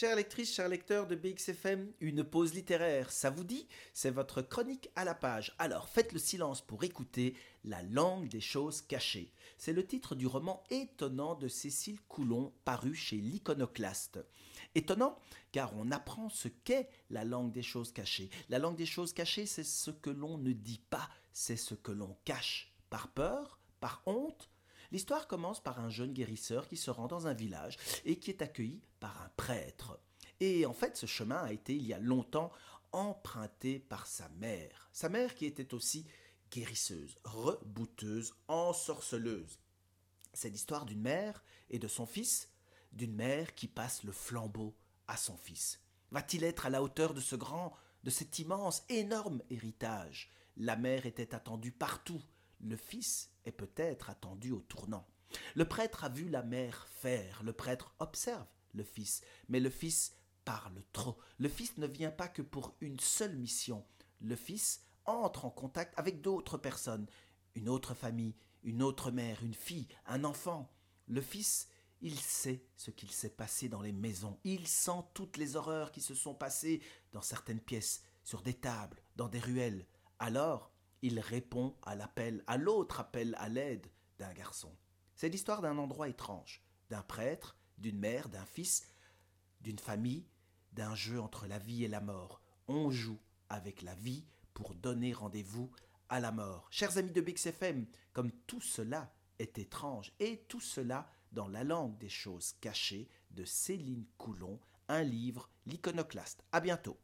Chères lectrices, chers lecteurs de BXFM, une pause littéraire, ça vous dit? C'est votre chronique à la page. Alors faites le silence pour écouter La langue des choses cachées. C'est le titre du roman étonnant de Cécile Coulon, paru chez l'Iconoclaste. Étonnant, car on apprend ce qu'est la langue des choses cachées. La langue des choses cachées, c'est ce que l'on ne dit pas, c'est ce que l'on cache. Par peur, par honte, L'histoire commence par un jeune guérisseur qui se rend dans un village et qui est accueilli par un prêtre. Et en fait, ce chemin a été il y a longtemps emprunté par sa mère. Sa mère qui était aussi guérisseuse, rebouteuse, ensorceleuse. C'est l'histoire d'une mère et de son fils, d'une mère qui passe le flambeau à son fils. Va-t-il être à la hauteur de ce grand, de cet immense, énorme héritage? La mère était attendue partout, le fils est peut-être attendu au tournant. Le prêtre a vu la mère faire, le prêtre observe le fils, mais le fils parle trop. Le fils ne vient pas que pour une seule mission. Le fils entre en contact avec d'autres personnes, une autre famille, une autre mère, une fille, un enfant. Le fils, il sait ce qu'il s'est passé dans les maisons, il sent toutes les horreurs qui se sont passées dans certaines pièces, sur des tables, dans des ruelles. Alors, il répond à l'appel, à l'autre appel à l'aide d'un garçon. C'est l'histoire d'un endroit étrange, d'un prêtre, d'une mère, d'un fils, d'une famille, d'un jeu entre la vie et la mort. On joue avec la vie pour donner rendez-vous à la mort. Chers amis de BXFM, comme tout cela est étrange, et tout cela dans la langue des choses cachées de Céline Coulon, un livre, l'iconoclaste. À bientôt.